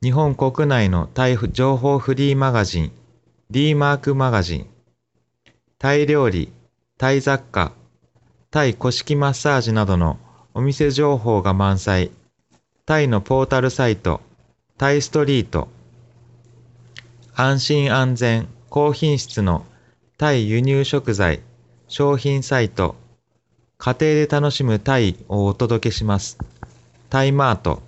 日本国内のタイ情報フリーマガジン D マークマガジンタイ料理、タイ雑貨、タイ古式マッサージなどのお店情報が満載。タイのポータルサイト、タイストリート。安心安全、高品質のタイ輸入食材、商品サイト。家庭で楽しむタイをお届けします。タイマート。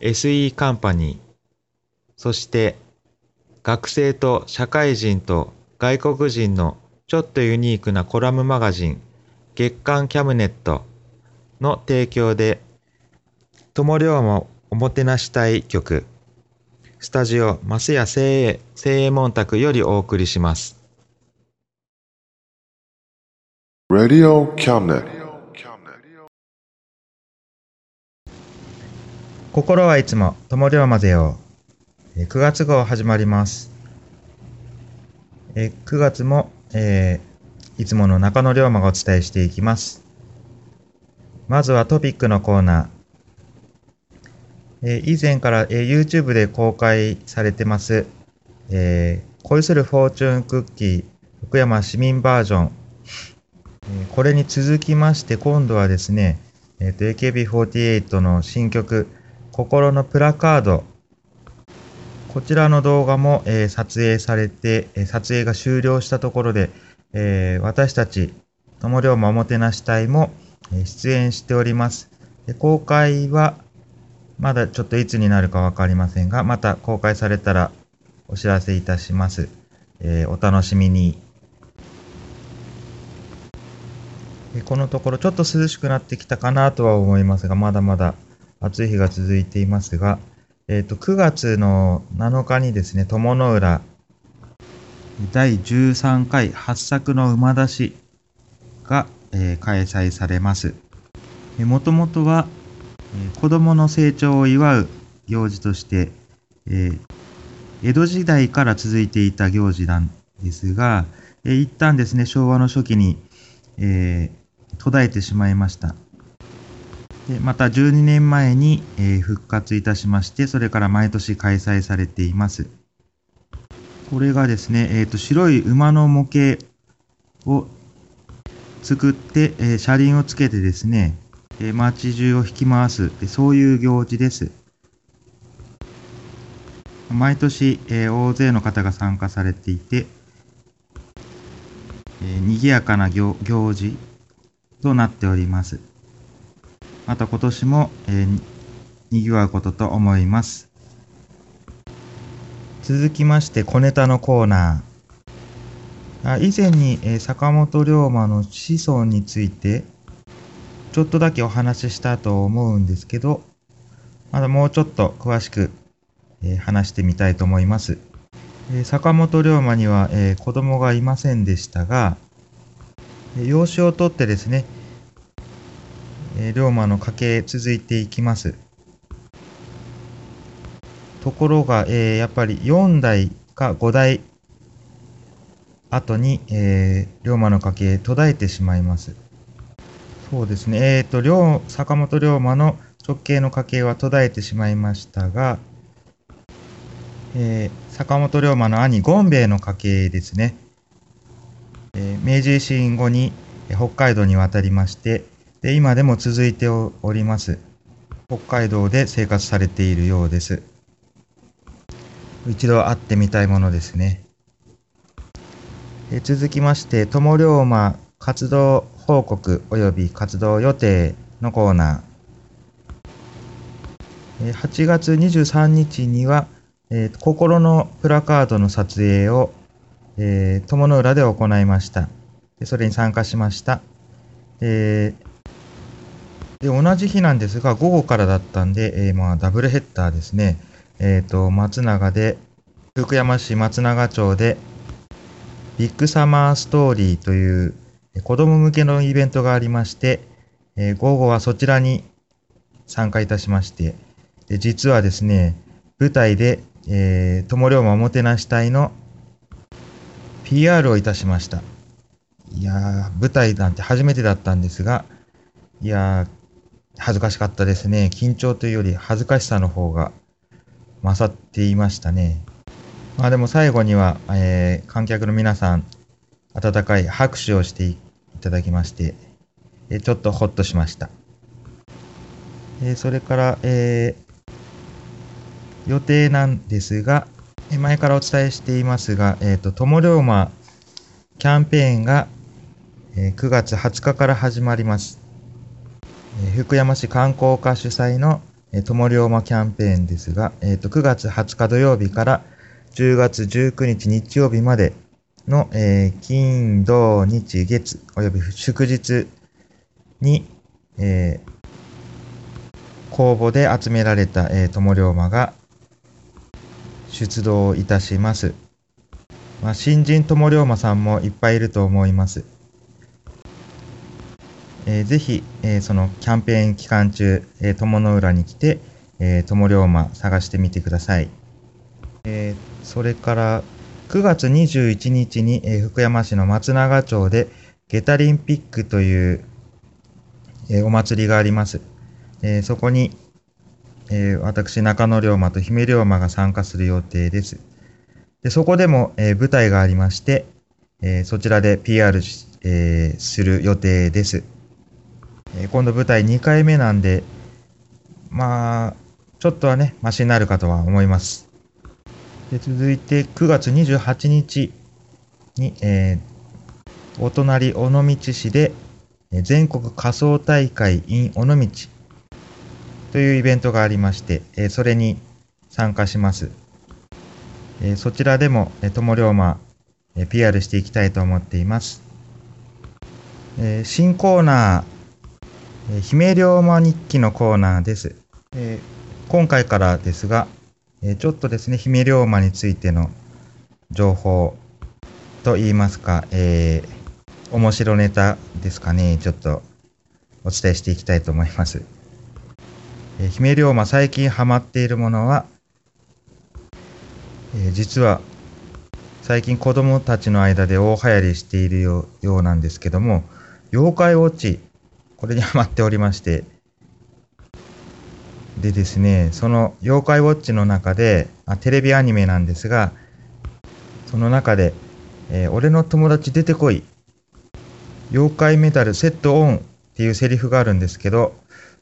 SE カンパニーそして学生と社会人と外国人のちょっとユニークなコラムマガジン月刊キャムネットの提供で友良もおもてなしたい曲スタジオ増谷精鋭精鋭門宅よりお送りします。Radio Cabinet. 心はいつも友良まぜよう。9月号始まります。9月も、えーいつもの中野龍馬がお伝えしていきます。まずはトピックのコーナー。えー以前から、えー YouTube で公開されてます、えー恋するフォーチュンクッキー福山市民バージョン。えこれに続きまして今度はですね、えーと AKB48 の新曲心のプラカード。こちらの動画も、えー撮影されて、え撮影が終了したところで、えー私たち、友龍馬おもてなし隊も、え出演しております。で公開は、まだちょっといつになるかわかりませんが、また公開されたらお知らせいたします。えーお楽しみに。このところちょっと涼しくなってきたかなとは思いますが、まだまだ暑い日が続いていますが、えっ、と、9月の7日にですね、友の浦第13回八作の馬出しが、えー開催されます。もともとは、えー子供の成長を祝う行事として、えー江戸時代から続いていた行事なんですが、えー一旦ですね、昭和の初期に、えー途絶えてしまいました。でまた12年前に、え復活いたしまして、それから毎年開催されています。これがですね、えーと白い馬の模型を作って、えー車輪をつけてですね、えー街中を引き回す、でそういう行事です。毎年、えー大勢の方が参加されていて、えー賑やかな行行事となっております。また今年も、えーに賑わうことと思います。続きまして、小ネタのコーナー。あ以前に、えー坂本龍馬の子孫について、ちょっとだけお話ししたと思うんですけど、まだもうちょっと詳しく、えー話してみたいと思います。えー坂本龍馬には、えー子供がいませんでしたが、養子を取ってですね、えー龍馬の家系続いていきます。ところが、えーやっぱり4代か5代後に、えー龍馬の家系途絶えてしまいます。そうですね。えっ、と、龍、坂本龍馬の直系の家系は途絶えてしまいましたが、えー坂本龍馬の兄、権兵衛の家系ですね。えー明治維新後に北海道に渡りまして、で今でも続いております。北海道で生活されているようです。一度会ってみたいものですね。え続きまして、友龍馬活動報告及び活動予定のコーナー。8月23日には、えー、心のプラカードの撮影を、えー、友の浦で行いました。でそれに参加しました。えー、で同じ日なんですが、午後からだったんで、えー、まあ、ダブルヘッダーですね。えっ、ー、と、松永で、福山市松永町で、ビッグサマーストーリーという子供向けのイベントがありまして、えー、午後はそちらに参加いたしまして、で実はですね、舞台で、えー、友龍馬おもてなし隊の PR をいたしました。いやー、舞台なんて初めてだったんですが、いやー、恥ずかしかったですね。緊張というより恥ずかしさの方が勝っていましたね。まあでも最後には、えー、観客の皆さん、温かい拍手をしていただきまして、えー、ちょっとほっとしました。えー、それから、えー、予定なんですが、前からお伝えしていますが、えっ、ー、と、友龍馬キャンペーンが、えー、9月20日から始まります。福山市観光課主催のえー、友龍馬キャンペーンですが、えーと、9月20日土曜日から10月19日日曜日までの、えー、金、土、日、月、および祝日に、えー、公募で集められた、えー、友龍馬が出動いたします。まあ、新人友龍馬さんもいっぱいいると思います。えー、ぜひ、えー、そのキャンペーン期間中、えー、友の浦に来て、えー、友龍馬探してみてください。えー、それから9月21日に、えー、福山市の松永町でゲタリンピックという、えー、お祭りがあります。えー、そこに、えー、私中野龍馬と姫龍馬が参加する予定です。でそこでも、えー、舞台がありまして、えー、そちらで PR えー、する予定です。えー、今度舞台2回目なんで、まあ、ちょっとはね、マシになるかとは思います。で続いて9月28日に、えー、お隣尾道市で全国仮想大会 in 尾道というイベントがありまして、えー、それに参加します。えー、そちらでも、えー、友龍馬、えー、PR していきたいと思っています。えー、新コーナーえ姫龍馬日記のコーナーです。えー、今回からですが、えー、ちょっとですね、姫龍馬についての情報と言いますか、えー、面白ネタですかね、ちょっとお伝えしていきたいと思います。えー、姫龍馬最近ハマっているものは、え、実は最近子供たちの間で大流行りしているようなんですけども、妖怪ウォッチこれにハマっておりまして、でですね、その妖怪ウォッチの中で、あテレビアニメなんですが、その中で、えー、俺の友達出てこい、妖怪メダルセットオンっていうセリフがあるんですけど、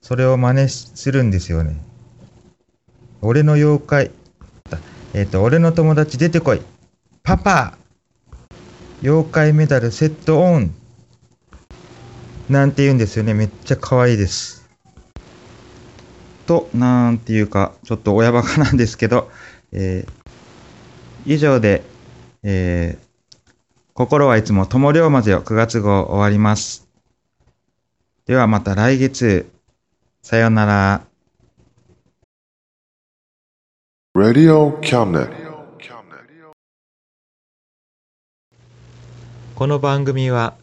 それを真似するんですよね。俺の妖怪、えっ、ー、と、俺の友達出てこい、パパ妖怪メダルセットオンなんて言うんですよね。めっちゃ可愛いです。と、なんていうか、ちょっと親バカなんですけど、えー、以上で、えー、心はいつも友龍馬ぜよ9月号終わります。ではまた来月。さようなら。Radio Cabinet この番組は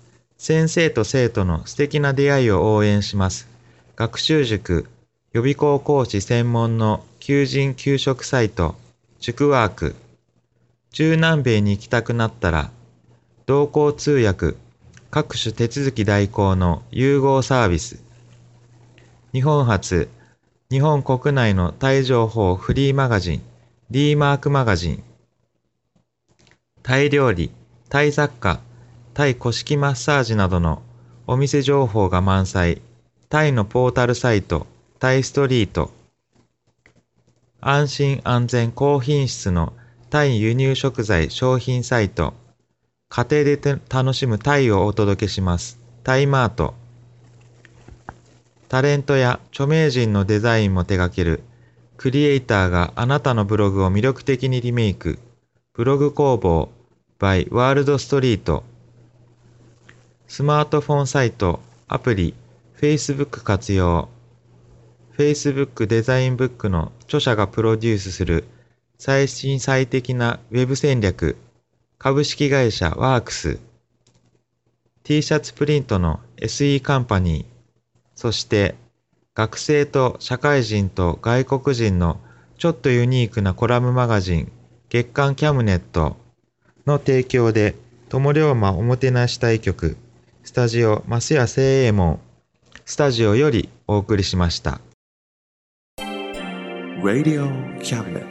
先生と生徒の素敵な出会いを応援します。学習塾予備校講師専門の求人・給食サイト、塾ワーク。中南米に行きたくなったら、同行通訳、各種手続き代行の融合サービス。日本初、日本国内のタイ情報フリーマガジン、D マークマガジン。タイ料理、タイ雑貨、タイ古式マッサージなどのお店情報が満載、タイのポータルサイト、タイストリート、安心安全高品質のタイ輸入食材商品サイト、家庭で楽しむタイをお届けします。タイマート。タレントや著名人のデザインも手掛ける、クリエイターがあなたのブログを魅力的にリメイク、ブログ工房 by ワールドストリート。スマートフォンサイト、アプリ、Facebook 活用。Facebook デザインブックの著者がプロデュースする最新最適なウェブ戦略、株式会社ワークス。T シャツプリントの SE カンパニー。そして、学生と社会人と外国人のちょっとユニークなコラムマガジン、月刊キャムネットの提供で、友龍馬おもてなし対局、スタジオ増谷聖右衛門、スタジオよりお送りしました。Radio Cabinet.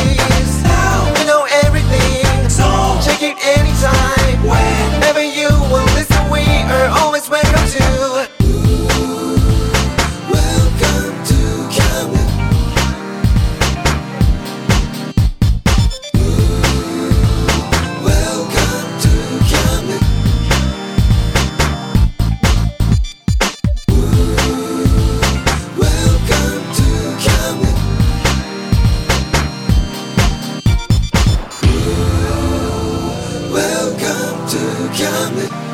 coming.